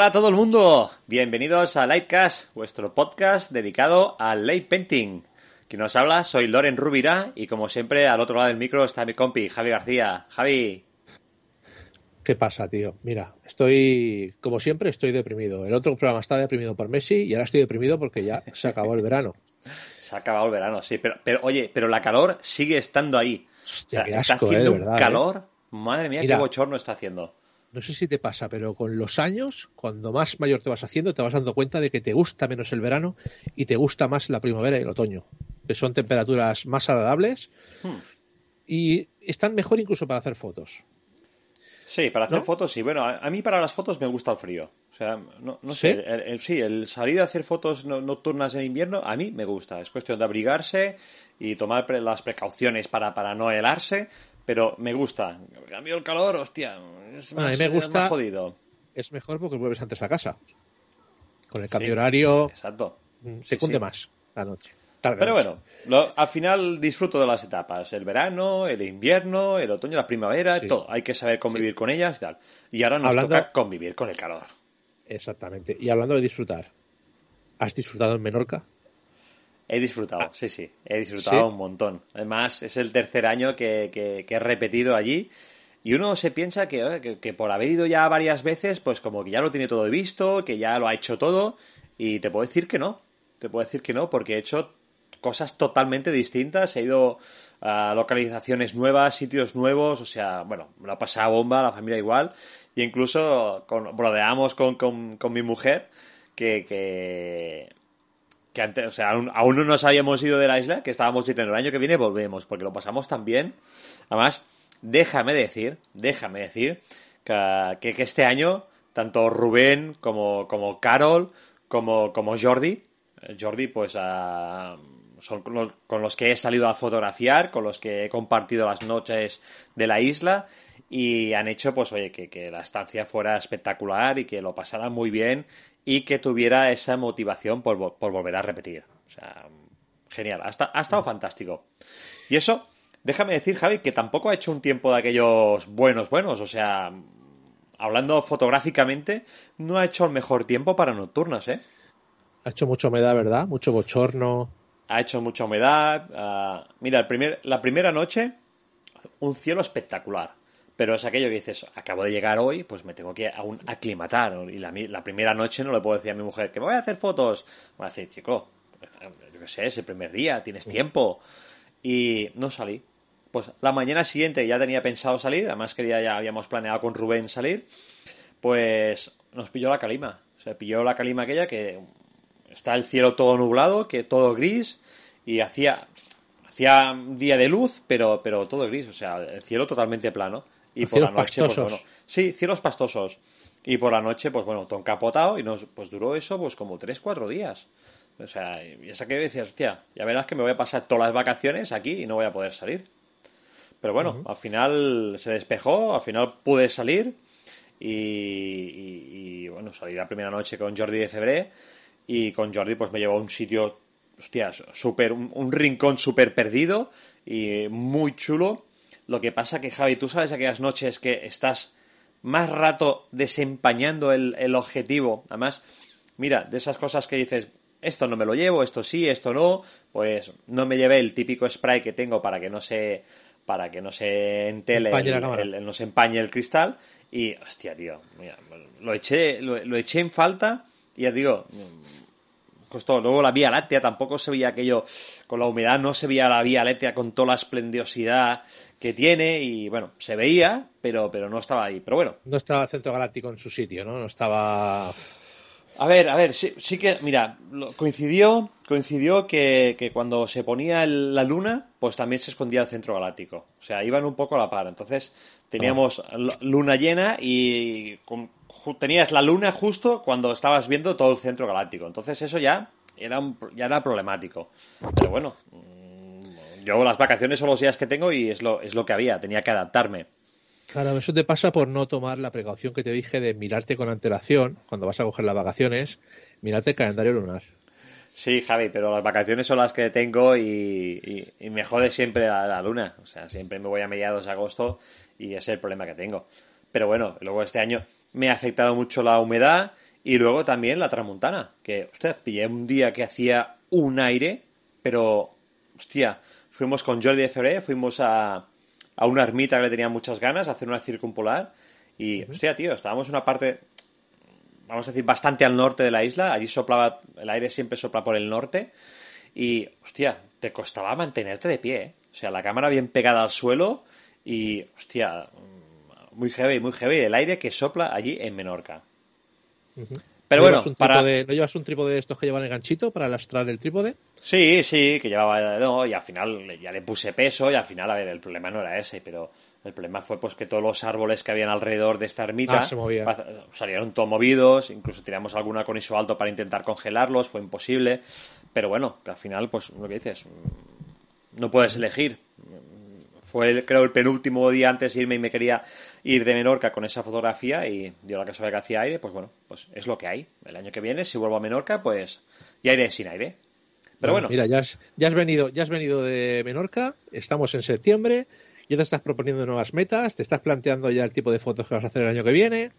Hola a todo el mundo, bienvenidos a Lightcast, vuestro podcast dedicado al light painting. Quien nos habla, soy Loren Rubira y como siempre al otro lado del micro está mi compi Javi García. Javi. ¿Qué pasa, tío? Mira, estoy, como siempre, estoy deprimido. El otro programa está deprimido por Messi y ahora estoy deprimido porque ya se acabó el verano. Se ha acabado el verano, sí, pero, pero oye, pero la calor sigue estando ahí. Hostia, qué está asco, haciendo eh, de verdad, un eh. calor. Madre mía, Mira. qué bochorno está haciendo. No sé si te pasa, pero con los años, cuando más mayor te vas haciendo, te vas dando cuenta de que te gusta menos el verano y te gusta más la primavera y el otoño, que son temperaturas más agradables Hmm. y están mejor incluso para hacer fotos. Sí, para hacer ¿No? fotos, sí. Bueno, a, a mí para las fotos me gusta el frío. O sea, no, no ¿Sí? sé, el, el- sí, el salir a hacer fotos no- nocturnas en invierno, a mí me gusta. Es cuestión de abrigarse y tomar pre- las precauciones para, para no helarse, pero me gusta. Cambio, el calor, hostia, es a más, mí me es gusta- más jodido. Es mejor porque vuelves antes a casa. Con el cambio Sí. horario, Exacto. mm, Sí, se cunde sí. más la noche. Pero noche. bueno, lo- al final disfruto de las etapas. El verano, el invierno, el otoño, la primavera, todo. Hay que saber convivir con ellas y tal. Y ahora nos Hablando- toca convivir con el calor. Exactamente. Y hablando de disfrutar, ¿has disfrutado en Menorca? He disfrutado, sí, sí, he disfrutado ¿Sí? un montón. Además, es el tercer año que, que- que he repetido allí. Y uno se piensa que, que, que por haber ido ya varias veces, pues como que ya lo tiene todo visto, que ya lo ha hecho todo. Y te puedo decir que no. Te puedo decir que no, porque he hecho cosas totalmente distintas. He ido a localizaciones nuevas, sitios nuevos. O sea, bueno, me lo ha pasado bomba, la familia igual. Y incluso con, brodeamos con, con, con mi mujer que, que, que antes, o sea, aún, aún no nos habíamos ido de la isla, que estábamos diciendo el año que viene volvemos, porque lo pasamos tan bien. Además, déjame decir, déjame decir que, que- este año, tanto Rubén como, como Carol, como, como Jordi, eh, Jordi, pues ah, son con los, con los que he salido a fotografiar, con los que he compartido las noches de la isla y han hecho, pues, oye, que, que la estancia fuera espectacular y que lo pasara muy bien y que tuviera esa motivación por, por volver a repetir. O sea, genial, ha estado fantástico. Y eso, déjame decir, Javi, que tampoco ha hecho un tiempo de aquellos buenos, buenos. O sea, hablando fotográficamente, no ha hecho el mejor tiempo para nocturnas, ¿eh? Ha hecho mucha humedad, ¿verdad? Mucho bochorno. Ha hecho mucha humedad. ah, mira, el primer, la primera noche, un cielo espectacular. Pero es aquello que dices, acabo de llegar hoy, pues me tengo que aún aclimatar. ¿no? Y la, la primera noche no le puedo decir a mi mujer que me voy a hacer fotos. Me va a decir, chico, yo qué sé, es el primer día, tienes tiempo. Y no salí. Pues la mañana siguiente ya tenía pensado salir, además que ya, ya habíamos planeado con Rubén salir, pues nos pilló la calima. O sea, pilló la calima aquella que está el cielo todo nublado, que todo gris, y hacía, hacía día de luz, pero, pero todo gris, o sea, el cielo totalmente plano. Y por la Cielos noche, pues pastosos. bueno, sí, cielos pastosos. Y por la noche, pues bueno, todo encapotado, y nos, pues duró eso pues como tres, cuatro días. O sea, y esa que decías, hostia, ya verás que me voy a pasar todas las vacaciones aquí y no voy a poder salir. Pero bueno, al final se despejó, al final pude salir y, y- y, bueno, salí la primera noche con Jordi de Febré y con Jordi pues me llevó a un sitio, hostias, súper, un, un rincón súper perdido y muy chulo. Lo que pasa que, Javi, tú sabes aquellas noches que estás más rato desempañando el, el objetivo. Además, mira, de esas cosas que dices, esto no me lo llevo, esto sí, esto no, pues no me llevé el típico spray que tengo para que no se para que no se entele el- cámara. el- el- no se empañe el cristal y hostia tío mira, lo eché lo, lo eché en falta y ya digo costó luego la vía láctea tampoco se veía aquello con la humedad no se veía la vía láctea con toda la esplendiosidad que tiene y bueno se veía pero pero no estaba ahí pero bueno No estaba el centro galáctico en su sitio, ¿no? No estaba. A ver, a ver, sí, sí que, mira, coincidió, coincidió que, que cuando se ponía el- la luna, pues también se escondía el centro galáctico. O sea, iban un poco a la par. Entonces, teníamos luna llena y con- tenías la luna justo cuando estabas viendo todo el centro galáctico. Entonces, eso ya era, un ya era problemático. Pero bueno, mm, yo las vacaciones son los días que tengo y es lo, es lo que había, tenía que adaptarme. Claro, eso te pasa por no tomar la precaución que te dije de mirarte con antelación cuando vas a coger las vacaciones, mirarte el calendario lunar. Sí, Javi, pero las vacaciones son las que tengo y, y- y me jode siempre la, la luna. O sea, siempre me voy a mediados de agosto y ese es el problema que tengo. Pero bueno, luego este año, me ha afectado mucho la humedad y luego también la tramontana, que, usted pillé un día que hacía un aire, pero, hostia, fuimos con Jordi de Ferré, fuimos a, a una ermita que le tenía muchas ganas, a hacer una circumpolar, y, hostia, tío, estábamos en una parte, vamos a decir, bastante al norte de la isla, allí soplaba, el aire siempre sopla por el norte, y, hostia, te costaba mantenerte de pie, ¿eh? o sea, la cámara bien pegada al suelo, y, hostia, muy heavy, muy heavy, el aire que sopla allí en Menorca. Pero bueno, para... ¿no llevas un trípode de estos que llevan el ganchito para lastrar el trípode? Sí, sí, que llevaba, no, y al final ya le puse peso y al final, a ver, el problema no era ese, pero el problema fue pues que todos los árboles que habían alrededor de esta ermita ah, salieron todos movidos, incluso tiramos alguna con iso alto para intentar congelarlos, fue imposible, pero bueno, que al final, pues lo que dices, no puedes elegir. Fue, creo, el penúltimo día antes de irme y me quería ir de Menorca con esa fotografía y dio la casualidad que hacía aire, pues bueno, pues es lo que hay. El año que viene, si vuelvo a Menorca, pues ya iré sin aire. Pero bueno. Mira, ya has, ya has venido, ya has venido de Menorca, estamos en septiembre, ya te estás proponiendo nuevas metas, te estás planteando ya el tipo de fotos que vas a hacer el año que viene.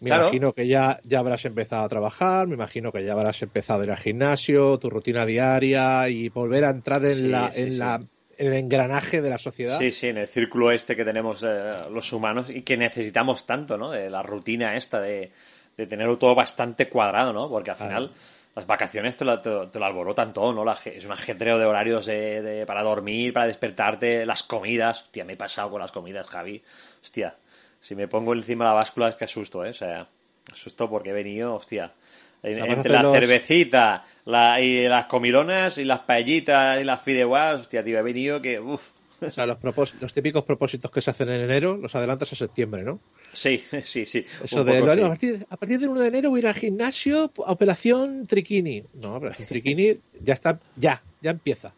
Me imagino que ya, ya habrás empezado a trabajar, me imagino que ya habrás empezado a ir al gimnasio, tu rutina diaria y volver a entrar en la, en la el engranaje de la sociedad. Sí, sí, en el círculo este que tenemos eh, los humanos y que necesitamos tanto, ¿no? De la rutina esta de, de tenerlo todo bastante cuadrado, ¿no? Porque al final las vacaciones te lo, te, lo, alborotan todo, ¿no? es un ajetreo de horarios de, para dormir, para despertarte, las comidas. Hostia, me he pasado con las comidas, Javi. Hostia, si me pongo encima de la báscula es que asusto, ¿eh? O sea, asusto porque he venido, hostia entre la cervecita la, y las comilonas y las paellitas y las fideuás, hostia, tío, he venido que... Uf. O sea, los, los típicos propósitos que se hacen en enero los adelantas a septiembre, ¿no? Sí, sí, sí. Eso de, a, partir, a, partir, del 1 de enero voy a ir al gimnasio a Operación Triquini. No, Operación Triquini ya está, ya, ya empieza.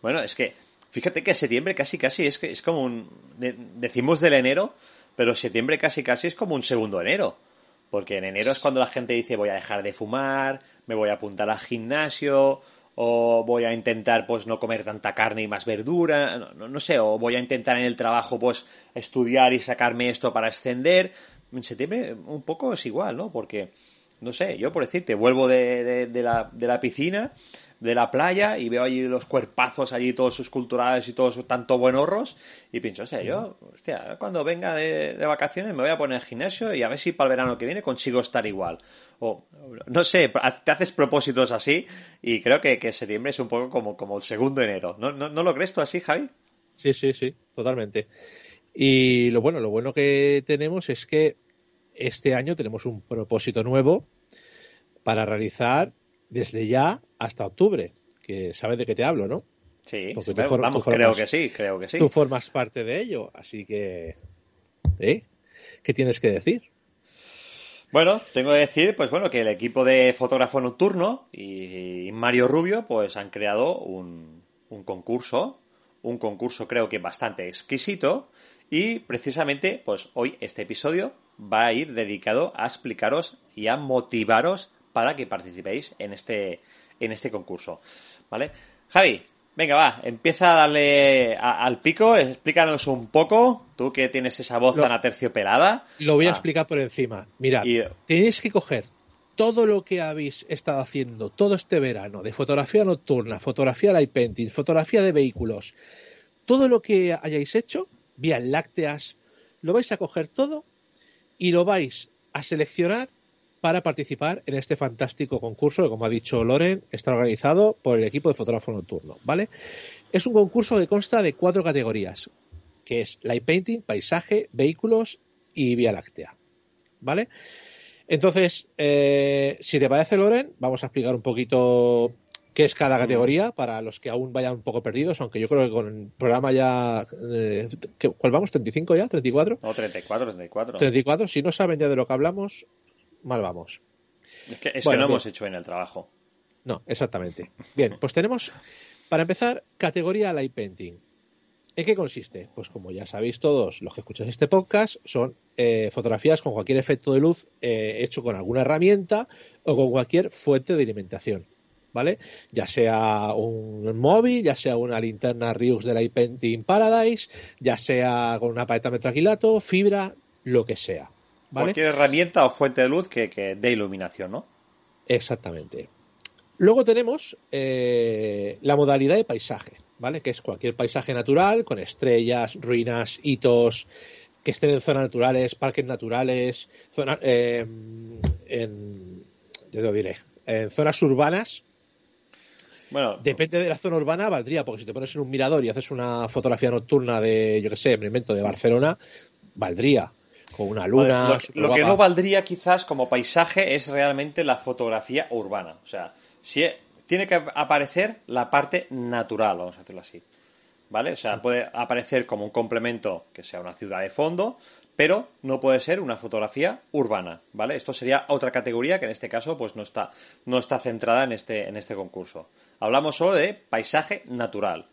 Bueno, es que, fíjate que septiembre casi, casi es, que es como un... Decimos del enero, pero septiembre casi, casi es como un segundo enero. Porque en enero es cuando la gente dice voy a dejar de fumar, me voy a apuntar al gimnasio, o voy a intentar pues no comer tanta carne y más verdura, no, no, sé, o voy a intentar en el trabajo pues estudiar y sacarme esto para ascender. En septiembre un poco es igual, ¿no? Porque, no sé, yo por decirte, vuelvo de, de, la, de la piscina de la playa y veo allí los cuerpazos allí todos sus culturales y todos tanto buenorros y pienso, o sea, yo, hostia, cuando venga de, vacaciones me voy a poner el gimnasio y a ver si para el verano que viene consigo estar igual. O, no sé, te haces propósitos así y creo que, que septiembre es un poco como, como el segundo enero. ¿No, no, ¿No lo crees tú así, Javi? Sí, sí, sí, totalmente. Y lo bueno, lo bueno que tenemos es que este año tenemos un propósito nuevo para realizar desde ya hasta octubre, que sabes de qué te hablo, ¿no? Sí, vamos, creo que sí, creo que sí. Tú formas parte de ello, así que... ¿eh? ¿Qué tienes que decir? Bueno, tengo que decir, pues bueno, que el equipo de fotógrafo nocturno y Mario Rubio, pues han creado un, un concurso, un concurso creo que bastante exquisito, y precisamente, pues hoy este episodio va a ir dedicado a explicaros y a motivaros para que participéis en este, en este concurso. ¿Vale? Javi, venga, va, empieza a darle al pico, explícanos un poco, tú que tienes esa voz tan aterciopelada. Lo voy a explicar por encima. Mira, tenéis que coger todo lo que habéis estado haciendo todo este verano de fotografía nocturna, fotografía light painting, fotografía de vehículos, todo lo que hayáis hecho, vías lácteas, lo vais a coger todo y lo vais a seleccionar para participar en este fantástico concurso que, como ha dicho Loren, está organizado por el equipo de fotógrafo nocturno, ¿vale? Es un concurso que consta de cuatro categorías, que es light painting, paisaje, vehículos y vía láctea, ¿vale? Entonces, eh, si te parece, Loren, vamos a explicar un poquito qué es cada categoría para los que aún vayan un poco perdidos, aunque yo creo que con el programa ya... Eh, ¿Cuál vamos? ¿35 ya? ¿34? No, 34, 34. 34, si no saben ya de lo que hablamos, mal vamos. Es que, es que no hemos hecho bien el trabajo. No, exactamente. Bien, pues tenemos, para empezar, categoría Light Painting. ¿En qué consiste? Pues como ya sabéis todos los que escucháis este podcast, son eh, fotografías con cualquier efecto de luz eh, hecho con alguna herramienta o con cualquier fuente de alimentación. ¿Vale? Ya sea un móvil, ya sea una linterna Ryux de Light Painting Paradise, ya sea con una paleta metraquilato, fibra, lo que sea. Cualquier herramienta o fuente de luz que, que dé iluminación, ¿no? Exactamente. Luego tenemos eh, la modalidad de paisaje, ¿vale? Que es cualquier paisaje natural con estrellas, ruinas, hitos, que estén en zonas naturales, parques naturales, zonas, eh, en, diré, en zonas urbanas. Bueno, depende de la zona urbana, valdría, porque si te pones en un mirador y haces una fotografía nocturna de, yo qué sé, me invento, de Barcelona, valdría con una luna. lo, que no valdría quizás como paisaje es realmente la fotografía urbana. O sea, si tiene que aparecer la parte natural, vamos a hacerlo así. ¿Vale? O sea, puede aparecer como un complemento que sea una ciudad de fondo, pero no puede ser una fotografía urbana, ¿vale? Esto sería otra categoría que en este caso pues no está, no está centrada en este, en este concurso. Hablamos solo de paisaje natural.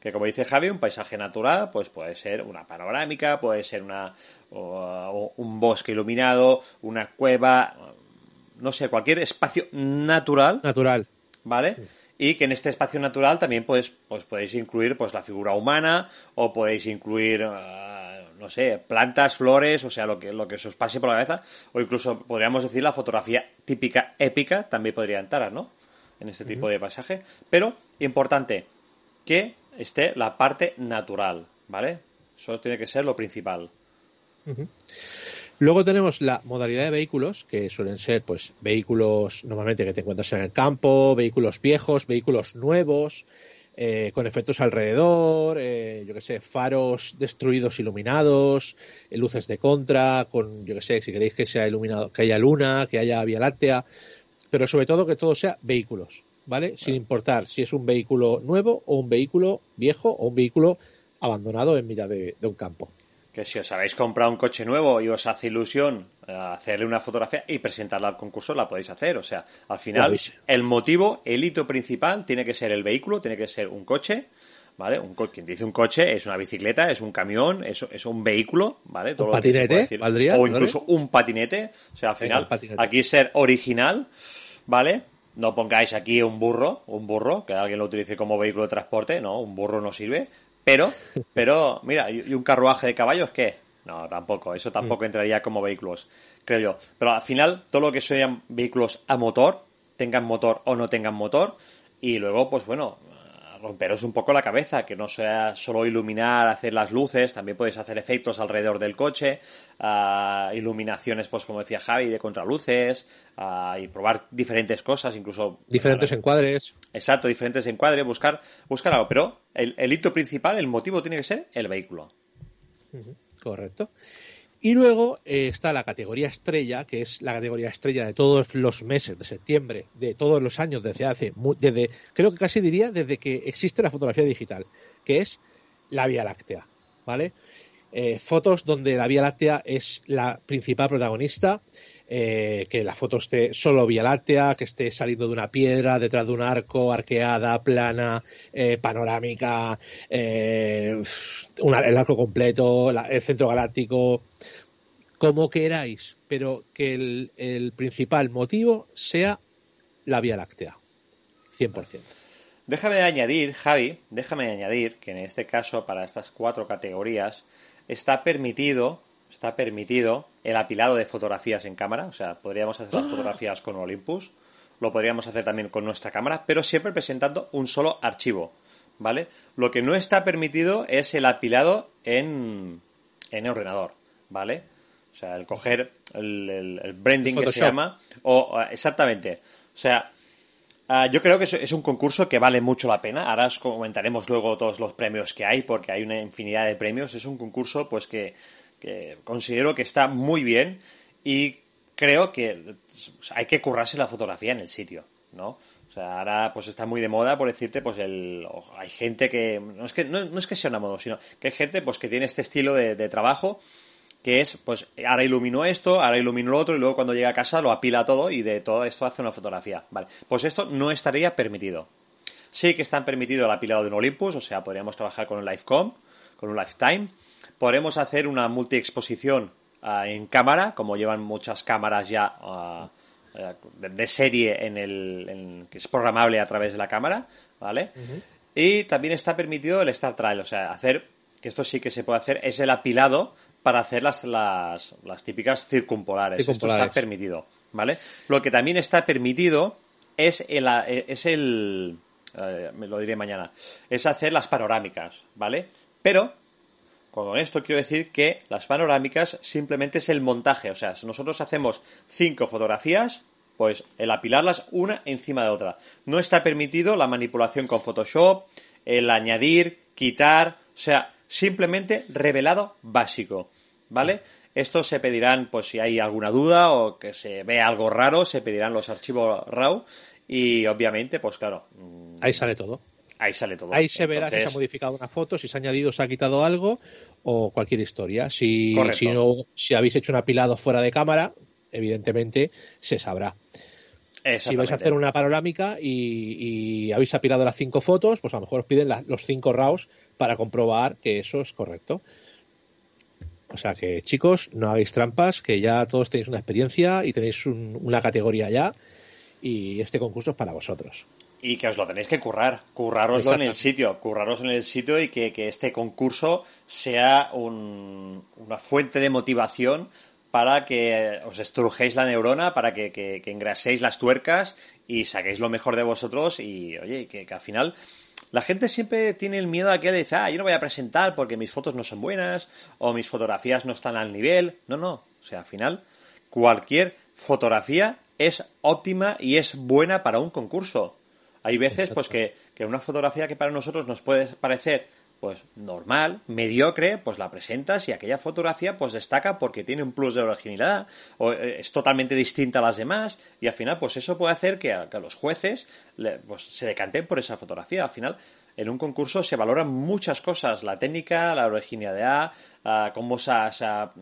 Que como dice Javi, un paisaje natural, pues puede ser una panorámica, puede ser una, un bosque iluminado, una cueva, no sé, cualquier espacio natural. Natural. ¿Vale? Y que en este espacio natural también pues, pues podéis incluir pues la figura humana o podéis incluir, ah, no sé, plantas, flores, o sea, lo que, lo que se os pase por la cabeza. O incluso podríamos decir la fotografía típica épica también podría entrar, ¿no? En este tipo de pasaje. Pero, importante, que esté la parte natural, ¿vale? Eso tiene que ser lo principal. Luego tenemos la modalidad de vehículos, que suelen ser pues vehículos normalmente que te encuentras en el campo, vehículos viejos, vehículos nuevos, eh, con efectos alrededor, eh, yo que sé, faros destruidos iluminados, eh, luces de contra, con, yo que sé, si queréis que sea iluminado, que haya luna, que haya vía láctea, pero sobre todo que todo sea vehículos, ¿vale? Sin importar si es un vehículo nuevo o un vehículo viejo o un vehículo abandonado en mitad de un campo que si os habéis comprado un coche nuevo y os hace ilusión eh, hacerle una fotografía y presentarla al concurso, la podéis hacer. O sea, al final, el motivo, el hito principal tiene que ser el vehículo, tiene que ser un coche. ¿Vale? Un quien dice un coche es una bicicleta, es un camión, es, es un vehículo, ¿vale? ¿Un patinete? o incluso un patinete. O sea, al final, aquí ser original, ¿vale? No pongáis aquí un burro, un burro, que alguien lo utilice como vehículo de transporte, no, un burro no sirve. Pero, pero, mira, ¿y un carruaje de caballos qué? No, tampoco, eso tampoco mm. entraría como vehículos, creo yo. Pero al final, todo lo que sean vehículos a motor, tengan motor o no tengan motor, y luego, pues bueno, romperos un poco la cabeza, que no sea solo iluminar, hacer las luces, también podéis hacer efectos alrededor del coche, uh, iluminaciones, pues como decía Javi, de contraluces, uh, y probar diferentes cosas, incluso... Diferentes encuadres. Exacto, diferentes encuadres, buscar, buscar algo, pero el, el hito principal, el motivo tiene que ser el vehículo. Correcto. Y luego eh, está la categoría estrella, que es la categoría estrella de todos los meses de septiembre, de todos los años, desde hace, desde, creo que casi diría desde que existe la fotografía digital, que es la Vía Láctea, ¿vale? Eh, fotos donde la Vía Láctea es la principal protagonista, eh, que la foto esté solo Vía Láctea, que esté saliendo de una piedra, detrás de un arco, arqueada, plana, panorámica, el arco completo, el centro galáctico, como queráis, pero que el, principal motivo sea la Vía Láctea. 100%. Déjame añadir, Javi, déjame añadir que en este caso, para estas cuatro categorías, está permitido, está permitido el apilado de fotografías en cámara. O sea, podríamos hacer las fotografías con Olympus, lo podríamos hacer también con nuestra cámara, pero siempre presentando un solo archivo. ¿Vale? Lo que no está permitido es el apilado en, en ordenador. ¿Vale? O sea, el coger el, branding que se llama. O, exactamente. O sea, ah, yo creo que es, un concurso que vale mucho la pena. Ahora os comentaremos luego todos los premios que hay, porque hay una infinidad de premios. Es un concurso, pues, que, considero que está muy bien y creo que hay que currarse la fotografía en el sitio, ¿no? O sea, ahora pues está muy de moda, por decirte, pues el, hay gente que, no es que, no, es que sea una moda, sino que hay gente pues que tiene este estilo de trabajo que es, pues, ahora ilumino esto, ahora ilumino lo otro, y luego cuando llega a casa lo apila todo y de todo esto hace una fotografía. Vale, pues esto no estaría permitido. Sí que están permitido el apilado de un Olympus, o sea, podríamos trabajar con un Lifecom, con un Lifetime. Podremos hacer una multi-exposición ah, en cámara, como llevan muchas cámaras ya eh, de, serie en el, que es programable a través de la cámara, ¿vale? Y también está permitido el Star Trial, o sea, hacer que esto sí que se puede hacer, es el apilado para hacer las, las, típicas circumpolares. Esto está permitido, ¿vale? Lo que también está permitido es el, es el eh, me lo diré mañana, es hacer las panorámicas, ¿vale? Pero con esto quiero decir que las panorámicas simplemente es el montaje, o sea, si nosotros hacemos cinco fotografías, pues el apilarlas una encima de otra. No está permitido la manipulación con Photoshop, el añadir, quitar, o sea, simplemente revelado básico, ¿vale? Esto se pedirán, pues si hay alguna duda o que se ve algo raro, se pedirán los archivos RAW y obviamente, pues claro. Mm, ahí sale todo. Ahí sale todo. Ahí se verá si se ha modificado una foto, si se ha añadido, se ha quitado algo o cualquier historia. Si, si, no, si habéis hecho un apilado fuera de cámara, evidentemente se sabrá. Si vais a hacer una panorámica y, habéis apilado las cinco fotos, pues a lo mejor os piden los cinco RAWs para comprobar que eso es correcto. O sea que, chicos, no hagáis trampas, que ya todos tenéis una experiencia y tenéis una categoría ya y este concurso es para vosotros. Y que os lo tenéis que currar, curraroslo en el sitio, curraros en el sitio y que, este concurso sea una fuente de motivación para que os estrujéis la neurona, para que, que, engraséis las tuercas y saquéis lo mejor de vosotros y, oye, que, al final la gente siempre tiene el miedo a que le dice, ah, yo no voy a presentar porque mis fotos no son buenas o mis fotografías no están al nivel. No, no. O sea, al final, cualquier fotografía es óptima y es buena para un concurso. Hay veces pues que, una fotografía que para nosotros nos puede parecer pues normal, mediocre, pues la presentas y aquella fotografía pues destaca porque tiene un plus de originalidad o eh, es totalmente distinta a las demás y al final pues eso puede hacer que a, los jueces pues, se decanten por esa fotografía. Al final en un concurso se valoran muchas cosas, la técnica, la originalidad, cómo se ha,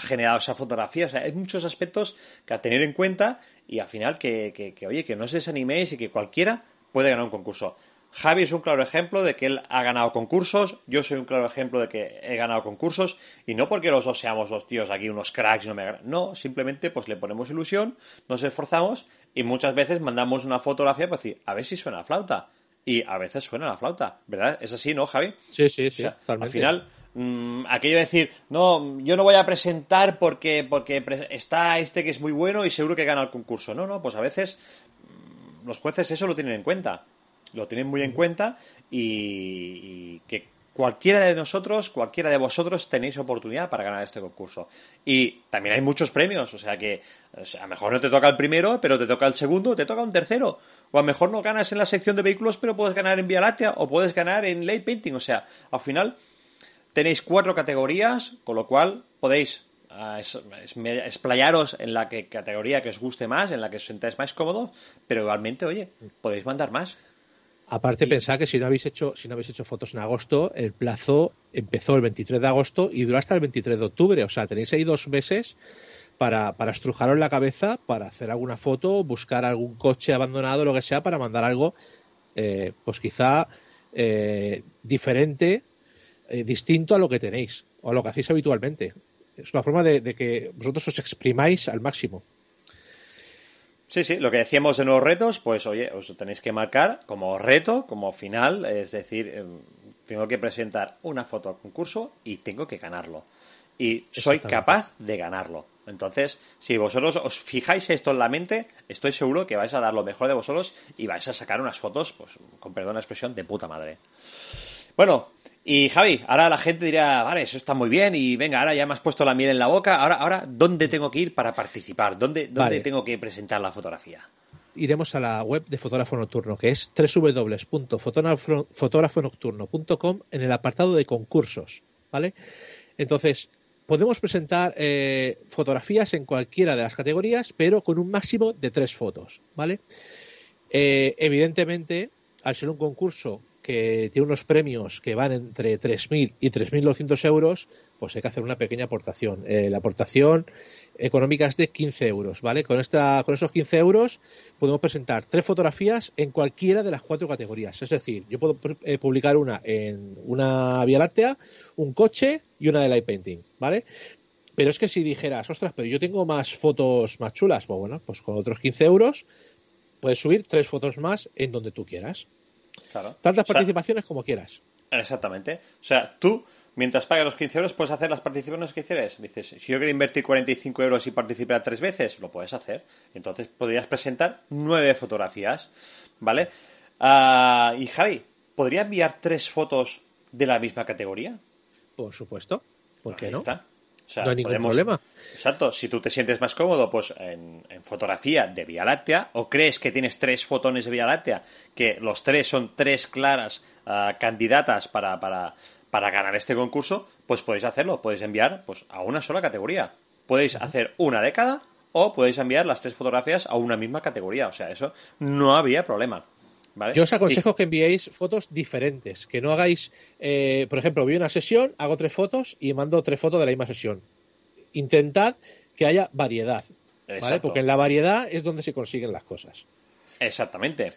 generado esa fotografía, o sea, hay muchos aspectos que a tener en cuenta y al final que, oye, que no os desaniméis y que cualquiera puede ganar un concurso. Javi es un claro ejemplo de que él ha ganado concursos, yo soy un claro ejemplo de que he ganado concursos, y no porque los dos seamos los tíos aquí unos cracks, no me no, simplemente pues le ponemos ilusión, nos esforzamos y muchas veces mandamos una fotografía para decir, a ver si suena flauta y a veces suena la flauta, ¿verdad? Es así, ¿no, Javi? Sí, sí, sí. al final, mmm, aquello de decir, no, yo no voy a presentar porque, porque está este que es muy bueno y seguro que gana el concurso. No, no, pues a veces los jueces eso lo tienen en cuenta. Lo tienen muy en cuenta y que cualquiera de nosotros, cualquiera de vosotros tenéis oportunidad para ganar este concurso. Y también hay muchos premios, o sea que a lo mejor no te toca el primero, pero te toca el segundo, te toca un tercero. O a lo mejor no ganas en la sección de vehículos, pero puedes ganar en Vía Láctea o puedes ganar en Late Painting. O sea, al final tenéis cuatro categorías, con lo cual podéis uh, explayaros en la que, categoría que os guste más, en la que os sentáis más cómodos, pero igualmente, oye, podéis mandar más. Aparte, pensad que si no habéis hecho, si no habéis hecho fotos en agosto, el plazo empezó el 23 de agosto y duró hasta el 23 de octubre. O sea, tenéis ahí dos meses para, para estrujaros la cabeza, para hacer alguna foto, buscar algún coche abandonado, lo que sea, para mandar algo, eh, pues quizá eh, diferente, eh, distinto a lo que tenéis o a lo que hacéis habitualmente. Es una forma de que vosotros os exprimáis al máximo. Sí, sí, lo que decíamos de nuevos retos, pues oye, os tenéis que marcar como reto, como final, es decir, em, tengo que presentar una foto al concurso y tengo que ganarlo. Y soy capaz de ganarlo. Entonces, si vosotros os fijáis esto en la mente, estoy seguro que vais a dar lo mejor de vosotros y vais a sacar unas fotos, pues, con perdón la expresión, de puta madre. Bueno, y Javi, ahora la gente dirá, vale, eso está muy bien y venga, ahora ya me has puesto la miel en la boca, ahora, ahora ¿dónde tengo que ir para participar? ¿Dónde, dónde tengo que presentar la fotografía? Iremos a la web de Fotógrafo Nocturno, que es www.fotógrafo-nocturno.com en el apartado de concursos, ¿vale? Entonces, podemos presentar eh, fotografías en cualquiera de las categorías, pero con un máximo de tres fotos, ¿vale? Eh, evidentemente, al ser un concurso que tiene unos premios que van entre 3.000 y 3.200 euros, pues hay que hacer una pequeña aportación. Eh, la aportación económica es de 15 euros, ¿vale? Con, esta, con esos 15 euros podemos presentar tres fotografías en cualquiera de las cuatro categorías. Es decir, yo puedo eh, publicar una en una Vía Láctea, un coche y una de light painting, ¿vale? Pero es que si dijeras, ostras, pero yo tengo más fotos más chulas, pues bueno, pues con otros 15 euros puedes subir tres fotos más en donde tú quieras. Tantas participaciones como quieras. Exactamente. O sea, tú mientras pagues los 15 euros, puedes hacer las participaciones que quieres. Dices, si yo quiero invertir 45 euros y participar tres veces, lo puedes hacer. Entonces podrías presentar nueve fotografías, ¿vale? Ah, y Javi, ¿podría enviar tres fotos de la misma categoría? Por supuesto. ¿Por qué no? Está. No hay ningún problema. Exacto. Si tú te sientes más cómodo, pues en, fotografía de Vía Láctea, o crees que tienes tres fotones de Vía Láctea, que los tres son tres claras ah, candidatas para, para, para ganar este concurso, pues podéis hacerlo. Podéis enviar pues, a una sola categoría. Podéis hacer una de cada o podéis enviar las tres fotografías a una misma categoría. O sea, eso no había problema. Yo os aconsejo que enviéis fotos diferentes, que no hagáis, eh, por ejemplo, vi una sesión, hago tres fotos y mando tres fotos de la misma sesión. Intentad que haya variedad, ¿vale? Porque en la variedad es donde se consiguen las cosas. Exactamente.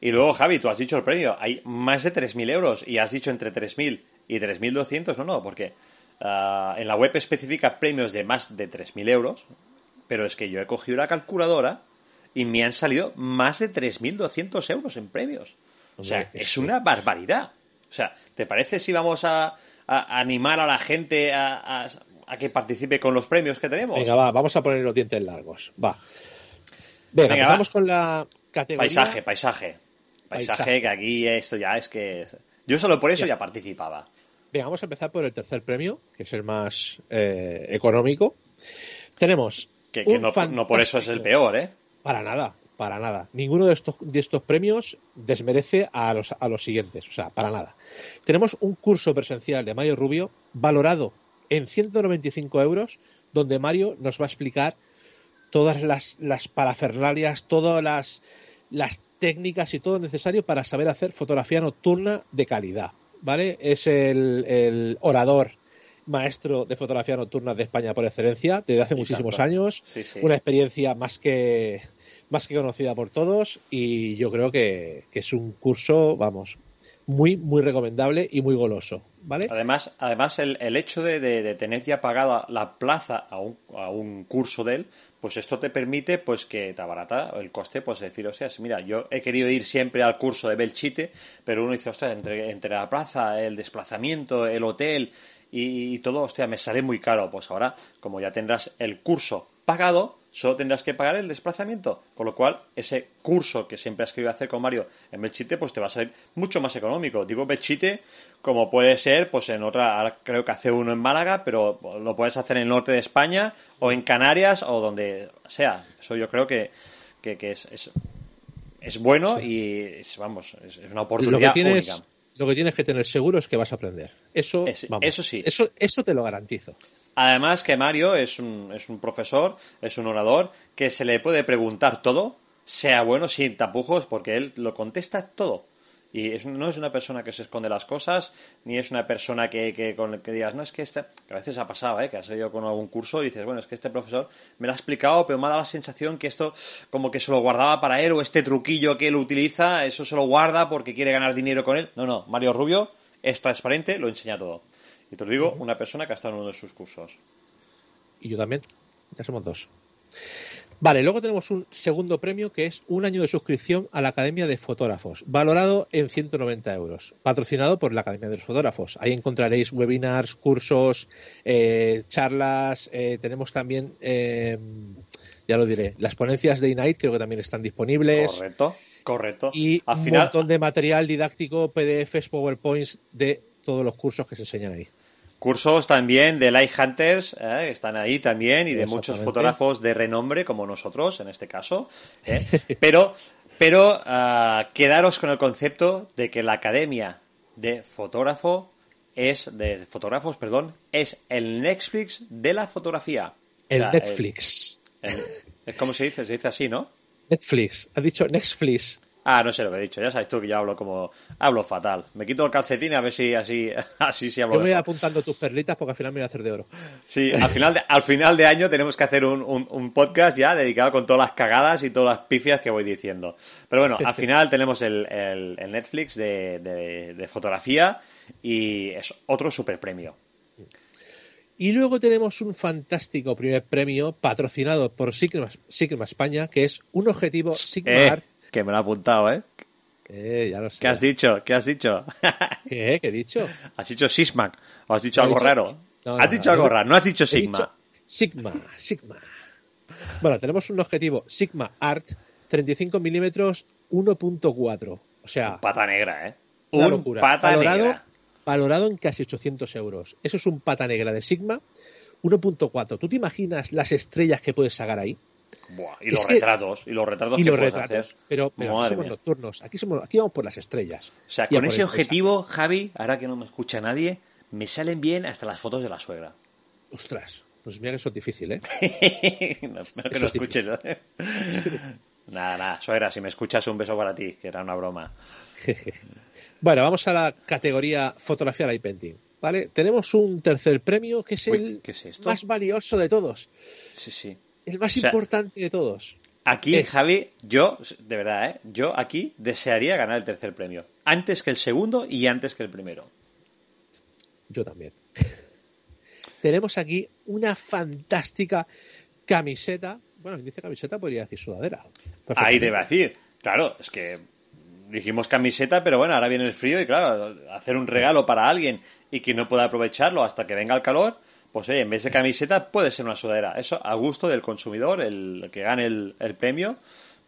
Y luego, Javi, tú has dicho el premio, hay más de 3.000 euros y has dicho entre 3.000 y 3.200, no, no, porque ah, en la web especifica premios de más de 3.000 euros, pero es que yo he cogido la calculadora y me han salido más de 3.200 euros en premios. O sea, es una barbaridad. O sea, ¿te parece si vamos a, animar a la gente a, que participe con los premios que tenemos? Venga, va, vamos a poner los dientes largos. Va. Venga, vamos con la categoría. Paisaje, paisaje. Paisaje, que aquí esto ya es que. Yo solo por eso ya participaba. Venga, vamos a empezar por el tercer premio, que es el más eh, económico. Tenemos. Que, no, por eso es el peor, ¿eh? Para nada, para nada. Ninguno de estos, de estos premios desmerece a los, a los siguientes, o sea, para nada. Tenemos un curso presencial de Mario Rubio valorado en 195 euros, donde Mario nos va a explicar todas las, las parafernalias, todas las, las técnicas y todo lo necesario para saber hacer fotografía nocturna de calidad. ¿Vale? Es el, orador maestro de fotografía nocturna de España por excelencia, desde hace muchísimos años. Una experiencia más que, más que conocida por todos y yo creo que, es un curso, vamos, muy, muy recomendable y muy goloso. ¿Vale? Además, además el, el hecho de, de, tener ya pagada la plaza a un, a un curso de él, pues esto te permite pues que te abarata el coste, pues decir, o sea, mira, yo he querido ir siempre al curso de Belchite, pero uno dice, ostras, entre, entre la plaza, el desplazamiento, el hotel y, y todo, hostia, me sale muy caro. Pues ahora, como ya tendrás el curso pagado, solo tendrás que pagar el desplazamiento. Con lo cual, ese curso que siempre has querido hacer con Mario en Belchite, pues te va a salir mucho más económico. Digo Belchite, como puede ser, pues en otra, creo que hace uno en Málaga, pero lo puedes hacer en el norte de España, o en Canarias, o donde sea. Eso yo creo que, que, es, es, bueno y es, vamos, es, una oportunidad lo que tienes, única. Lo que tienes que tener seguro es que vas a aprender. Eso, eso sí. Eso, eso te lo garantizo. Además que Mario es un, es un profesor, es un orador, que se le puede preguntar todo, sea bueno, sin tapujos, porque él lo contesta todo. Y no es una persona que se esconde las cosas, ni es una persona que, que, con, que digas, no, es que este, que a veces ha pasado, ¿eh? que has ido con algún curso y dices, bueno, es que este profesor me lo ha explicado, pero me ha dado la sensación que esto como que se lo guardaba para él, o este truquillo que él utiliza, eso se lo guarda porque quiere ganar dinero con él. No, no, Mario Rubio es transparente, lo enseña todo. Y te lo digo, una persona que ha estado en uno de sus cursos. Y yo también. Ya somos dos. Vale, luego tenemos un segundo premio que es un año de suscripción a la Academia de Fotógrafos, valorado en 190 euros, patrocinado por la Academia de los Fotógrafos. Ahí encontraréis webinars, cursos, eh, charlas, eh, tenemos también, eh, ya lo diré, las ponencias de Ignite creo que también están disponibles. Correcto, correcto. Y un montón de material didáctico, PDFs, PowerPoints de todos los cursos que se enseñan ahí. Cursos también de Light Hunters, ¿eh? están ahí también, y de muchos fotógrafos de renombre, como nosotros en este caso. ¿eh? Pero, pero uh, quedaros con el concepto de que la academia de fotógrafo es, de fotógrafos, perdón, es el Netflix de la fotografía. El Netflix. es como se dice, se dice así, ¿no? Netflix, ha dicho Netflix. Ah, no sé lo que he dicho. Ya sabes tú que yo hablo como... Hablo fatal. Me quito el calcetín a ver si así, así sí hablo Yo voy apuntando tus perlitas porque al final me voy a hacer de oro. Sí, al final de, al final de año tenemos que hacer un, un, podcast ya dedicado con todas las cagadas y todas las pifias que voy diciendo. Pero bueno, al final tenemos el, el, Netflix de, de, fotografía y es otro super premio. Y luego tenemos un fantástico primer premio patrocinado por Sigma, Sigma España, que es un objetivo Sigma eh, que me lo ha apuntado, ¿eh? Eh, ya lo sé. ¿Qué has dicho? ¿Qué has dicho? ¿Qué? ¿Qué he dicho? ¿Has dicho Sismac? ¿O has dicho algo raro? has dicho algo raro, no has dicho Sigma. Sigma, Sigma. Bueno, tenemos un objetivo Sigma Art 35 milímetros 1.4. O sea. pata negra, ¿eh? Un pata valorado, negra. Valorado en casi 800 euros. Eso es un pata negra de Sigma 1.4. ¿Tú te imaginas las estrellas que puedes sacar ahí? Buah, y los retratos, y los retratos y que los retratos, pero, pero aquí somos nocturnos, aquí somos, aquí vamos por las estrellas. O sea, con ese objetivo, Javi, ahora que no me escucha nadie, me salen bien hasta las fotos de la suegra. Ostras, pues mira que eso es difícil, ¿eh? no, que no escuches. nada, nada, suegra, si me escuchas un beso para ti, que era una broma. bueno, vamos a la categoría fotografía light painting. ¿Vale? Tenemos un tercer premio que es el más valioso de todos. Sí, sí. El más importante de todos. Aquí, Javi, yo, de verdad, ¿eh? yo aquí desearía ganar el tercer premio. Antes que el segundo y antes que el primero. Yo también. Tenemos aquí una fantástica camiseta. Bueno, dice camiseta, podría decir sudadera. Ahí a decir. Claro, es que dijimos camiseta, pero bueno, ahora viene el frío y claro, hacer un regalo para alguien y que no pueda aprovecharlo hasta que venga el calor, pues oye, en vez de camiseta puede ser una sudadera. Eso a gusto del consumidor, el que gane el, el premio,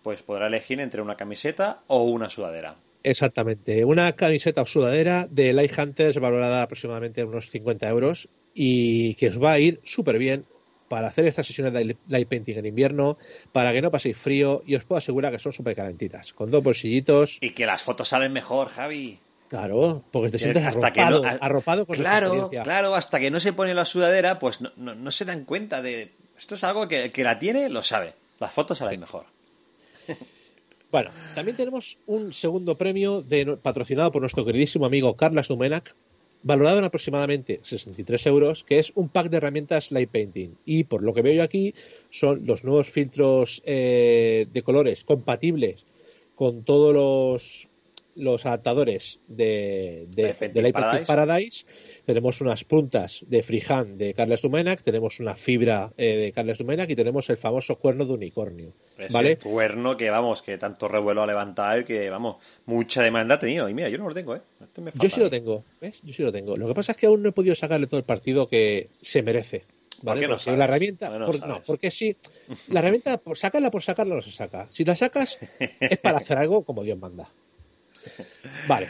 pues podrá elegir entre una camiseta o una sudadera. Exactamente. Una camiseta o sudadera de Light Hunters valorada aproximadamente unos 50 euros y que os va a ir súper bien para hacer estas sesiones de light painting en invierno, para que no paséis frío y os puedo asegurar que son súper calentitas, con dos bolsillitos. Y que las fotos salen mejor, Javi. Claro, porque te sientes arropado, arropado con Claro, claro, hasta que no se pone la sudadera, pues no, no, se dan cuenta de... Esto es algo que, que la tiene lo sabe. Las fotos salen mejor. Bueno, también tenemos un segundo premio patrocinado por nuestro queridísimo amigo Carlos Numenac, valorado en aproximadamente 63 euros, que es un pack de herramientas Light Painting. Y por lo que veo yo aquí, son los nuevos filtros eh, de colores compatibles con todos los, los adaptadores de, de, Light Painting Paradise tenemos unas puntas de freehand de Carles Dumenac, tenemos una fibra eh, de Carles Dumenac y tenemos el famoso cuerno de unicornio. ¿vale? cuerno que, vamos, que tanto revuelo ha levantado y que, vamos, mucha demanda ha tenido. Y mira, yo no lo tengo, ¿eh? Este yo sí lo tengo, ¿ves? Yo sí lo tengo. Lo que pasa es que aún no he podido sacarle todo el partido que se merece. ¿Vale? ¿Por qué no la herramienta, no, porque si la herramienta, por sacarla por sacarla no se saca. Si la sacas es para hacer algo como Dios manda. Vale.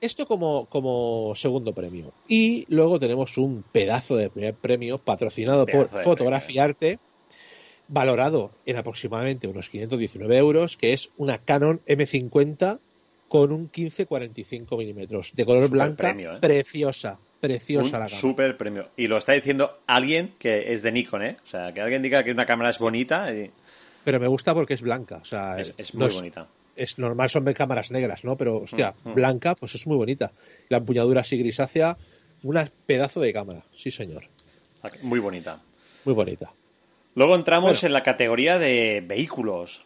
Esto como, como segundo premio. Y luego tenemos un pedazo de primer premio patrocinado por Fotografiarte, valorado en aproximadamente unos 519 euros, que es una Canon M50 con un 15-45 milímetros de color blanca, ¿eh? preciosa, preciosa la cámara. Super premio. Y lo está diciendo alguien que es de Nikon, ¿eh? O sea, que alguien diga que una cámara es bonita. Pero me gusta porque es blanca. O sea, es, muy bonita es normal son de cámaras negras, ¿no? Pero, hostia, mm. blanca, pues es muy bonita. La empuñadura así grisácea, un pedazo de cámara, sí señor. Muy bonita. Muy bonita. Luego entramos en la categoría de vehículos.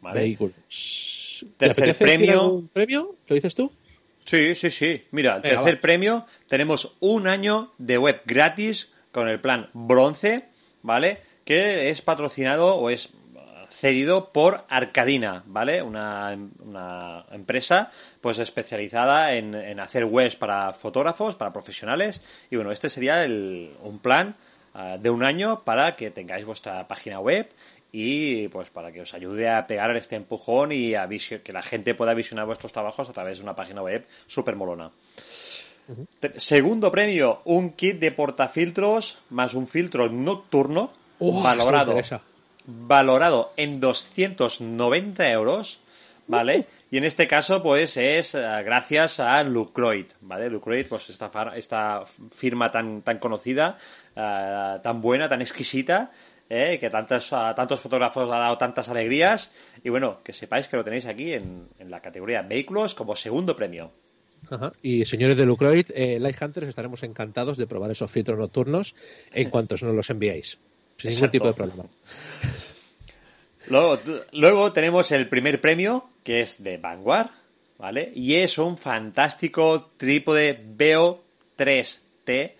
Vehículos. Tercer premio. Un premio? ¿Lo dices tú? Sí, sí, sí. Mira, el tercer premio tenemos un año de web gratis con el plan bronce, ¿vale? Que es patrocinado o es cedido por Arcadina, ¿vale? Una, empresa pues especializada en, hacer webs para fotógrafos, para profesionales. Y bueno, este sería un plan ah, de un año para que tengáis vuestra página web y pues para que os ayude a pegar este empujón y a que la gente pueda visionar vuestros trabajos a través de una página web súper molona. Segundo premio, un kit de portafiltros más un filtro nocturno valorado valorado en 290 euros, ¿vale? Y en este caso, pues es eh, gracias a Lucroid, ¿vale? Lucroid, pues esta, esta firma tan, tan conocida, eh, tan buena, tan exquisita, eh, que tantos, a tantos fotógrafos ha dado tantas alegrías. Y bueno, que sepáis que lo tenéis aquí en, la categoría vehículos como segundo premio. Y señores de Lucroid, eh, Light Hunters estaremos encantados de probar esos filtros nocturnos en cuanto nos los enviáis sin ningún tipo de problema. Luego, tenemos el primer premio, que es de Vanguard, ¿vale? Y es un fantástico trípode Veo 3T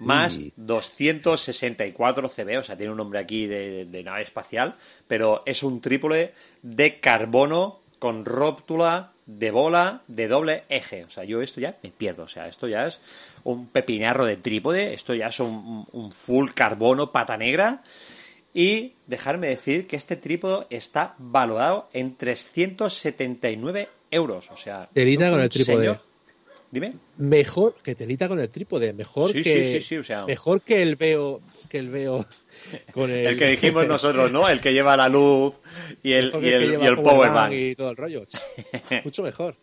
más 264 CB, o sea, tiene un nombre aquí de, nave espacial, pero es un trípode de carbono con rótula de bola de doble eje. O sea, yo esto ya me pierdo. O sea, esto ya es un pepinarro de trípode, esto ya es un, un full carbono pata negra. Y dejarme decir que este trípode está valorado en 379 euros. O sea, con el trípode. Dime. Mejor que telita con el trípode, mejor que mejor que el veo que el veo con el... el que dijimos nosotros, ¿no? El que lleva la luz y el, y el, y el powerbank y todo el rollo. Mucho mejor.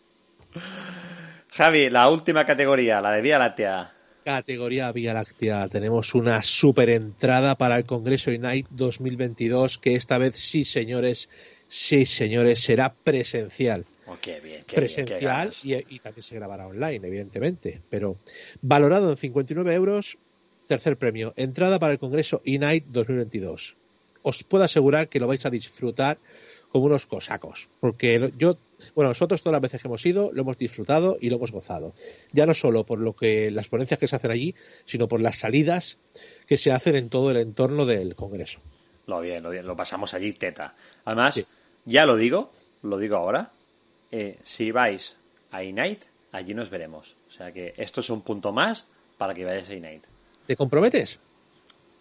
Javi, la última categoría, la de Vía Láctea. Categoría Vía Láctea. Tenemos una super entrada para el Congreso Unite 2022 que esta vez sí, señores, sí, señores, será presencial. Oh, bien, presencial y, y, también se grabará online, evidentemente. Pero valorado en 59 euros, tercer premio, entrada para el Congreso Unite 2022. Os puedo asegurar que lo vais a disfrutar como unos cosacos, porque yo, bueno, nosotros todas las veces que hemos ido lo hemos disfrutado y lo hemos gozado. Ya no solo por lo que las ponencias que se hacen allí, sino por las salidas que se hacen en todo el entorno del Congreso. Lo bien, lo bien, lo pasamos allí teta. Además, ya lo digo, lo digo ahora, eh, si vais a Inite, allí nos veremos. O sea que esto es un punto más para que vayáis a Inite. ¿Te comprometes?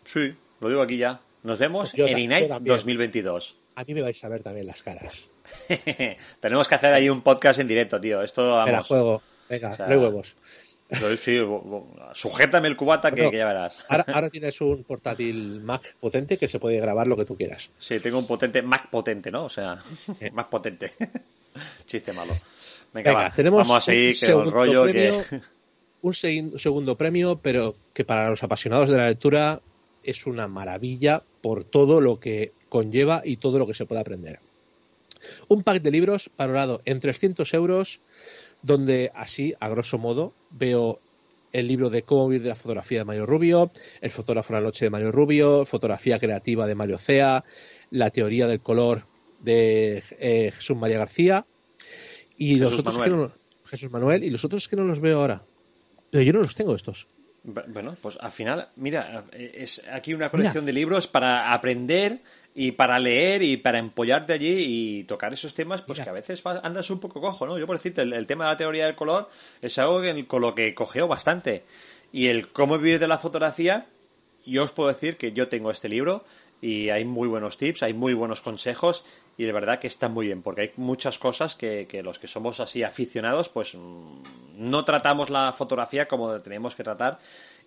Sí, lo digo aquí ya. Nos vemos pues en Inite 2022 a mí me vais a ver también las caras. Tenemos que hacer ahí un podcast en directo, tío. Esto, vamos. juego. Venga, no hay huevos. Sí, sujétame el cubata que, ya verás. Ahora, tienes un portátil Mac potente que se puede grabar lo que tú quieras. Sí, tengo un potente Mac potente, ¿no? O sea, Mac potente. Chiste malo. Venga, tenemos vamos a seguir que el rollo que... Un segundo premio, pero que para los apasionados de la lectura es una maravilla por todo lo que conlleva y todo lo que se puede aprender. Un pack de libros valorado en 300 euros, donde así, a grosso modo, veo el libro de cómo vivir de la fotografía de Mario Rubio, el fotógrafo de la noche de Mario Rubio, fotografía creativa de Mario Cea, la teoría del color de eh, Jesús María García y los otros que no, Jesús Manuel y los otros que no los veo ahora. Pero yo no los tengo estos. Bueno, pues al final, mira, es aquí una colección de libros para aprender y para leer y para empollarte allí y tocar esos temas, pues que a veces andas un poco cojo, ¿no? Yo por decirte, el, tema de la teoría del color es algo con lo que cogeo bastante. Y el cómo vivir de la fotografía, yo os puedo decir que yo tengo este libro y hay muy buenos tips, hay muy buenos consejos y de verdad que está muy bien, porque hay muchas cosas que, que los que somos así aficionados, pues mm, no tratamos la fotografía como tenemos que tratar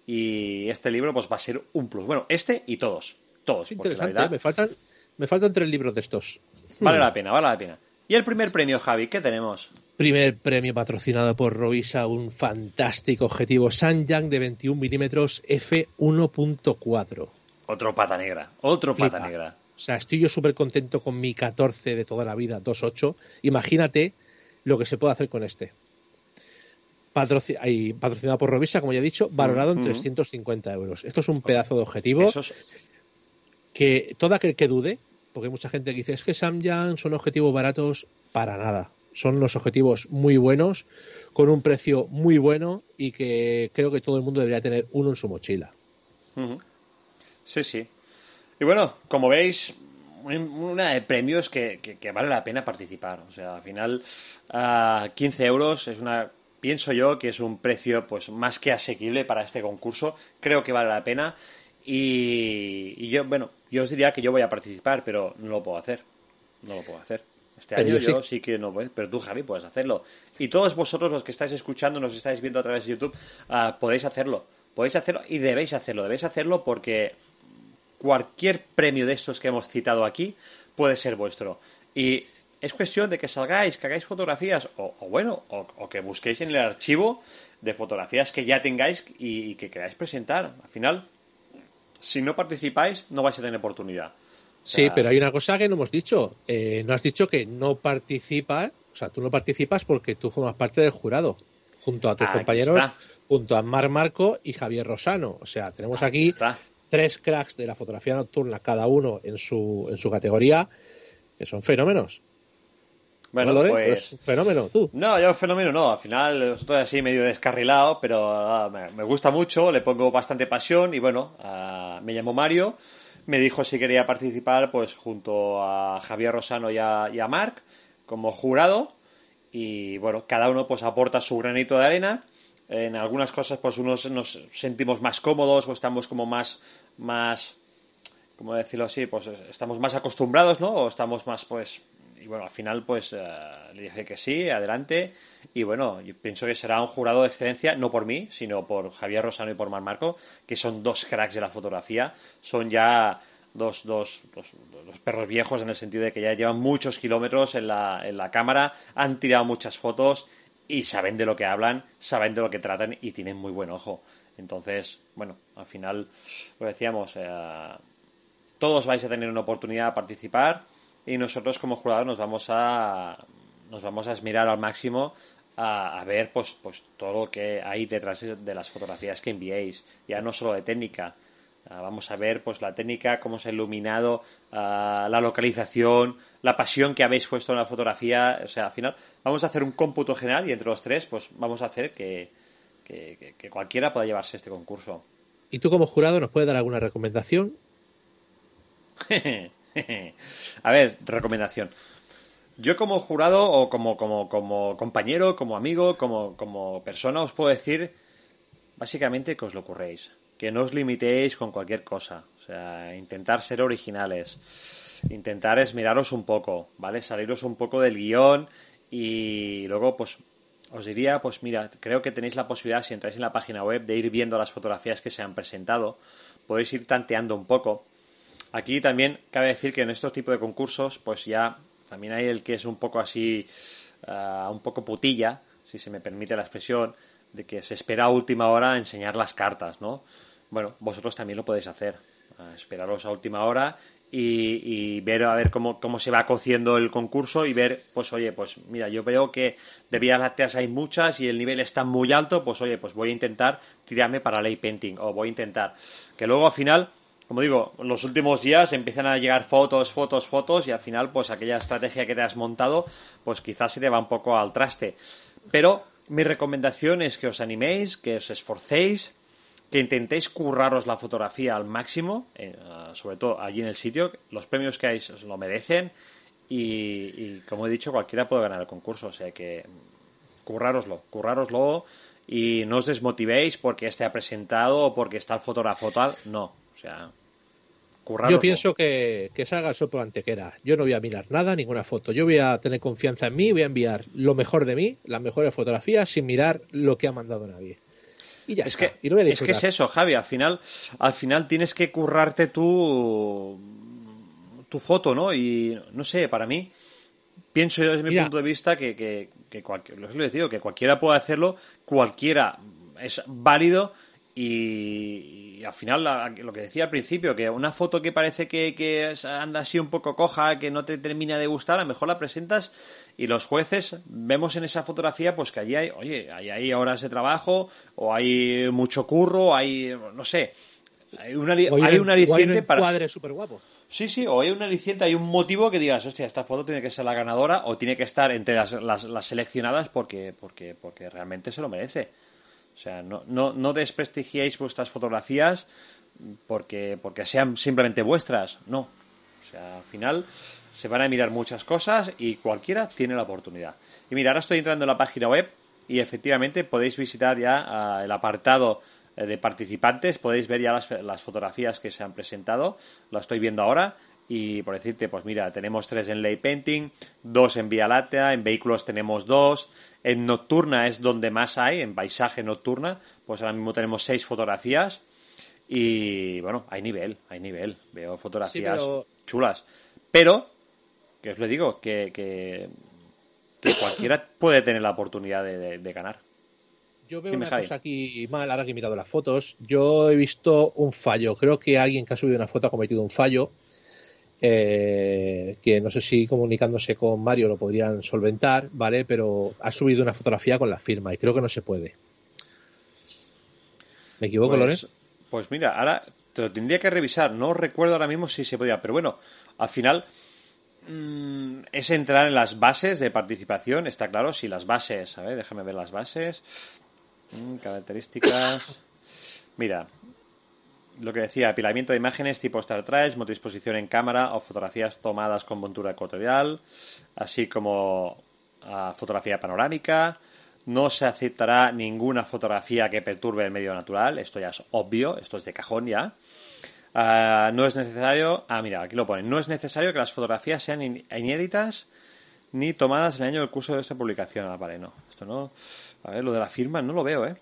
y este libro pues va a ser un plus. Bueno, este y todos todos. interesante, me, faltan, me faltan tres libros de estos. Vale la pena, vale la pena. ¿Y el primer premio, Javi? ¿Qué tenemos? Primer premio patrocinado por Rovisa, un fantástico objetivo Sanjang de 21 milímetros f1.4. Otro pata negra, otro pata negra. O sea, estoy yo súper contento con mi 14 de toda la vida, 2.8. Imagínate lo que se puede hacer con este. patrocinado por Rovisa, como ya he dicho, valorado en 350 euros. Esto es un pedazo de objetivo que todo aquel que dude, porque hay mucha gente que dice, es que Samyang son objetivos baratos, para nada. Son los objetivos muy buenos, con un precio muy bueno y que creo que todo el mundo debería tener uno en su mochila. Sí, sí. Y bueno, como veis, una de premios que, que, vale la pena participar. O sea, al final, a 15 euros es una. Pienso yo que es un precio pues más que asequible para este concurso. Creo que vale la pena. Y, yo, bueno, yo os diría que yo voy a participar, pero no lo puedo hacer. No lo puedo hacer. Este año yo, sí. que no voy, pero tú, Javi, puedes hacerlo. Y todos vosotros, los que estáis escuchando, nos estáis viendo a través de YouTube, ah, podéis hacerlo. Podéis hacerlo y debéis hacerlo. Debéis hacerlo porque cualquier premio de estos que hemos citado aquí puede ser vuestro. Y es cuestión de que salgáis, que hagáis fotografías, o, bueno, o, que busquéis en el archivo de fotografías que ya tengáis y, y que queráis presentar. Al final, si no participáis, no vais a tener oportunidad. sí, pero hay una cosa que no hemos dicho. Eh, no has dicho que no participas, o sea, tú no participas porque tú formas parte del jurado, junto a tus compañeros, junto a Mar Marco y Javier Rosano. O sea, tenemos aquí, tres cracks de la fotografía nocturna, cada uno en su, en su categoría, que son fenómenos. Bueno, pues... Fenómeno, tú. No, yo fenómeno no. Al final estoy así medio descarrilado, pero ah, me, gusta mucho, le pongo bastante pasión y bueno, ah, me llamó Mario, me dijo si quería participar pues junto a Javier Rosano y a, y a Marc como jurado y bueno, cada uno pues aporta su granito de arena. En algunas cosas pues unos nos sentimos más cómodos o estamos como más, más, ¿cómo decirlo así? Pues estamos más acostumbrados, ¿no? O estamos más pues y bueno, al final pues eh, le dije que sí, adelante. Y bueno, pienso que será un jurado de excelencia, no por mí, sino por Javier Rosano y por Mar Marco, que son dos cracks de la fotografía. Son ya dos, dos, dos, perros viejos en el sentido de que ya llevan muchos kilómetros en la, en la cámara, han tirado muchas fotos y saben de lo que hablan, saben de lo que tratan y tienen muy buen ojo. Entonces, bueno, al final, lo decíamos, eh, todos vais a tener una oportunidad de participar y nosotros como jurados nos vamos a nos vamos a esmirar al máximo a, ver pues pues todo lo que hay detrás de las fotografías que enviéis ya no solo de técnica ah, vamos a ver pues la técnica cómo se ha iluminado ah, la localización la pasión que habéis puesto en la fotografía o sea al final vamos a hacer un cómputo general y entre los tres pues vamos a hacer que, que cualquiera pueda llevarse este concurso y tú como jurado nos puedes dar alguna recomendación a ver, recomendación. Yo como jurado o como, como, como compañero, como amigo, como, como persona os puedo decir básicamente que os lo curréis. Que no os limitéis con cualquier cosa. O sea, intentar ser originales. Intentar esmeraros un poco, ¿vale? Saliros un poco del guion y luego pues os diría, pues mira, creo que tenéis la posibilidad, si entráis en la página web, de ir viendo las fotografías que se han presentado. Podéis ir tanteando un poco Aquí también cabe decir que en estos tipos de concursos, pues ya también hay el que es un poco así, ah, un poco putilla, si se me permite la expresión, de que se espera a última hora enseñar las cartas, ¿no? Bueno, vosotros también lo podéis hacer. esperaros a última hora y, ver a ver cómo, cómo se va cociendo el concurso y ver, pues oye, pues mira, yo veo que de vías lácteas hay muchas y el nivel está muy alto, pues oye, pues voy a intentar tirarme para ley painting o voy a intentar que luego al final como digo, los últimos días empiezan a llegar fotos, fotos, fotos y al final pues aquella estrategia que te has montado pues quizás se te va un poco al traste. Pero mi recomendación es que os animéis, que os esforcéis, que intentéis curraros la fotografía al máximo, eh, sobre todo allí en el sitio. Los premios que hay os lo merecen y, como he dicho, cualquiera puede ganar el concurso. O sea que currároslo, currároslo y no os desmotivéis porque esté presentado o porque está el fotógrafo tal. No, o sea, Yo pienso que, que salga el por antequera. Yo no voy a mirar nada, ninguna foto. Yo voy a tener confianza en mí, voy a enviar lo mejor de mí, las mejores fotografías, sin mirar lo que ha mandado nadie. Y ya es que es que es eso, Javi. Al final, al final tienes que currarte tu tu foto, ¿no? Y no sé, para mí pienso yo desde mi punto de vista que que, que, lo que cualquiera puede hacerlo, cualquiera es válido y, al final, lo que decía al principio, que una foto que parece que, anda así un poco coja, que no te termina de gustar, a lo mejor la presentas y los jueces vemos en esa fotografía pues que allí hay, oye, hay, horas de trabajo, o hay mucho curro, hay, no sé, hay una, hay un aliciente para... cuadre súper guapo. Sí, sí, o hay un aliciente, hay un motivo que digas, hostia, esta foto tiene que ser la ganadora o tiene que estar entre las, las, las seleccionadas porque, porque, porque realmente se lo merece. O sea, no, no, no desprestigiéis vuestras fotografías porque, porque sean simplemente vuestras. No. O sea, al final se van a mirar muchas cosas y cualquiera tiene la oportunidad. Y mira, ahora estoy entrando en la página web y efectivamente podéis visitar ya ah, el apartado eh, de participantes, podéis ver ya las, las, fotografías que se han presentado, lo estoy viendo ahora y por decirte, pues mira, tenemos tres en Lay Painting, dos en Vía Láctea, en vehículos tenemos dos, en Nocturna es donde más hay, en paisaje nocturna, pues ahora mismo tenemos seis fotografías y bueno, hay nivel, hay nivel, veo fotografías chulas, pero, que os lo digo, que, que, cualquiera puede tener la oportunidad de, ganar. Yo veo una cosa aquí mal, ahora que he mirado las fotos. Yo he visto un fallo. Creo que alguien que ha subido una foto ha cometido un fallo eh, que no sé si comunicándose con Mario lo podrían solventar, ¿vale? Pero ha subido una fotografía con la firma y creo que no se puede. ¿Me equivoco, pues, Pues mira, ahora te lo tendría que revisar. No recuerdo ahora mismo si se podía, pero bueno, al final mm, es entrar en las bases de participación, está claro. Si las bases, a ver, déjame ver las bases. Mm, características. Mira, lo que decía, apilamiento de imágenes tipo Star Trek, multidisposición en cámara o fotografías tomadas con montura ecuatorial, así como fotografía panorámica, no se aceptará ninguna fotografía que perturbe el medio natural, esto ya es obvio, esto es de cajón ya. Ah, no es necesario, ah, mira, aquí lo ponen, no es necesario que las fotografías sean inéditas ni tomadas en el año del curso de esta publicación. Ah, vale, no, esto no. A ver, lo de la firma no lo veo, ¿eh?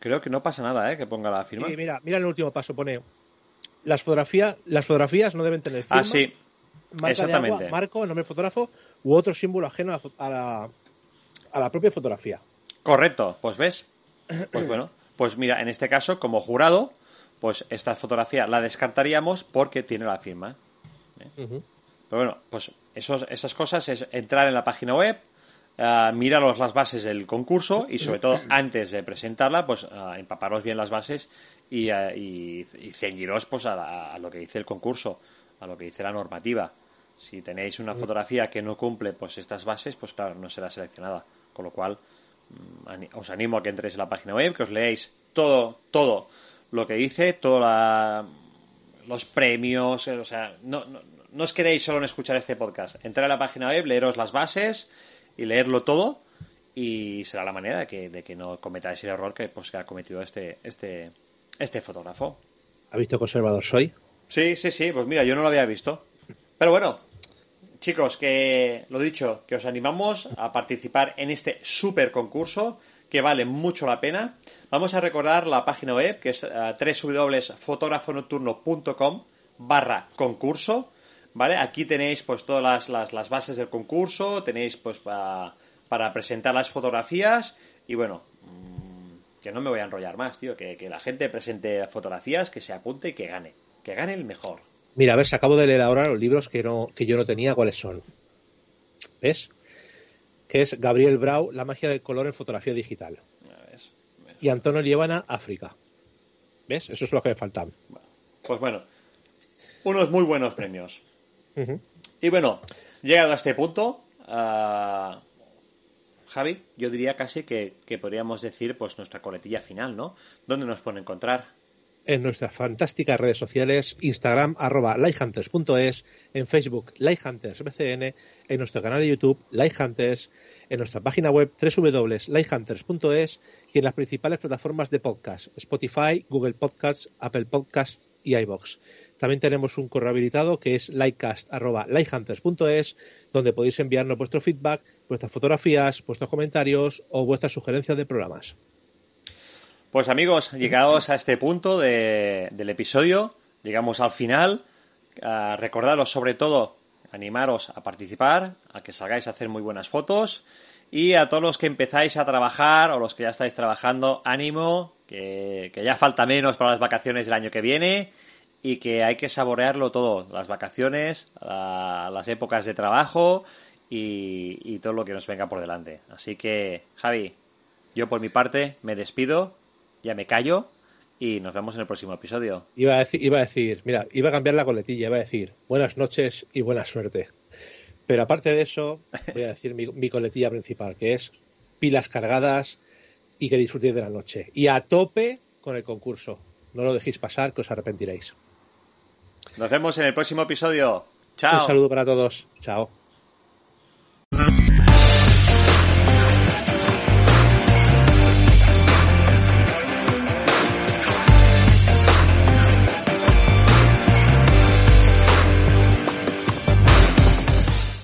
Creo que no pasa nada, ¿eh? Que ponga la firma. Sí, mira, mira el último paso, pone las fotografías, las fotografías no deben tener firma. Ah, sí. Exactamente. marco, nombre fotógrafo u otro símbolo ajeno a la, a la propia fotografía. Correcto, pues ves. Pues bueno, pues mira, en este caso, como jurado, pues esta fotografía la descartaríamos porque tiene la firma. ¿eh? Pero bueno, pues esos, esas cosas es entrar en la página web, uh, miraros las bases del concurso y sobre todo antes de presentarla, pues uh, empaparos bien las bases y, uh, y, ceñiros pues a, lo que dice el concurso, a lo que dice la normativa. Si tenéis una fotografía que no cumple pues estas bases, pues claro, no será seleccionada. Con lo cual, mm, os animo a que entréis en la página web, que os leáis todo, todo lo que dice, todos los premios, eh, o sea, no, no, no, os quedéis solo en escuchar este podcast. Entrar a la página web, leeros las bases y leerlo todo y será la manera de que, de que no cometáis el error que, pues, que ha cometido este, este, este fotógrafo. ¿Ha visto conservador soy? Sí, sí, sí, pues mira, yo no lo había visto. Pero bueno, chicos, que lo dicho, que os animamos a participar en este super concurso que vale mucho la pena. Vamos a recordar la página web que es uh, www.fotografonocturno.com barra concurso. ¿Vale? Aquí tenéis pues todas las, las, bases del concurso, tenéis pues para presentar las fotografías y bueno, mm, que no me voy a enrollar más, tío, que, que la gente presente fotografías, que se apunte y que gane, que gane el mejor. Mira, a ver, se acabo de leer ahora los libros que, no, que yo no tenía, ¿cuáles son? ¿Ves? Que es Gabriel Brau, La magia del color en fotografía digital. Y Antonio Lievana, África. ¿Ves? Eso es lo que me faltan. Pues bueno, unos muy buenos premios. Y bueno, llegado a este punto, uh, Javi, yo diría casi que, que, podríamos decir pues nuestra coletilla final, ¿no? ¿Dónde nos pueden encontrar? en nuestras fantásticas redes sociales, Instagram, arroba lighthunters.es, en Facebook, lighthuntersbcn, en nuestro canal de YouTube, lighthunters, en nuestra página web, www.lighthunters.es y en las principales plataformas de podcast, Spotify, Google Podcasts, Apple Podcasts y iBox. También tenemos un correo habilitado que es lightcast.lighthunters.es, donde podéis enviarnos vuestro feedback, vuestras fotografías, vuestros comentarios o vuestras sugerencias de programas. Pues amigos, llegados a este punto del episodio, llegamos al final. Recordaros sobre todo, animaros a participar, a que salgáis a hacer muy buenas fotos. Y a todos los que empezáis a trabajar o los que ya estáis trabajando, ánimo, que, ya falta menos para las vacaciones del año que viene y que hay que saborearlo todo, las vacaciones, las épocas de trabajo y, y todo lo que nos venga por delante. Así que, Javi, yo por mi parte me despido ya me callo y nos vemos en el próximo episodio. Iba a decir, iba a decir mira, iba a cambiar la coletilla, iba a decir buenas noches y buena suerte. Pero aparte de eso, voy a decir mi, coletilla principal, que es pilas cargadas y que disfrutéis de la noche. Y a tope con el concurso. No lo dejéis pasar, que os arrepentiréis. Nos vemos en el próximo episodio. Chao. Un saludo para todos. Chao.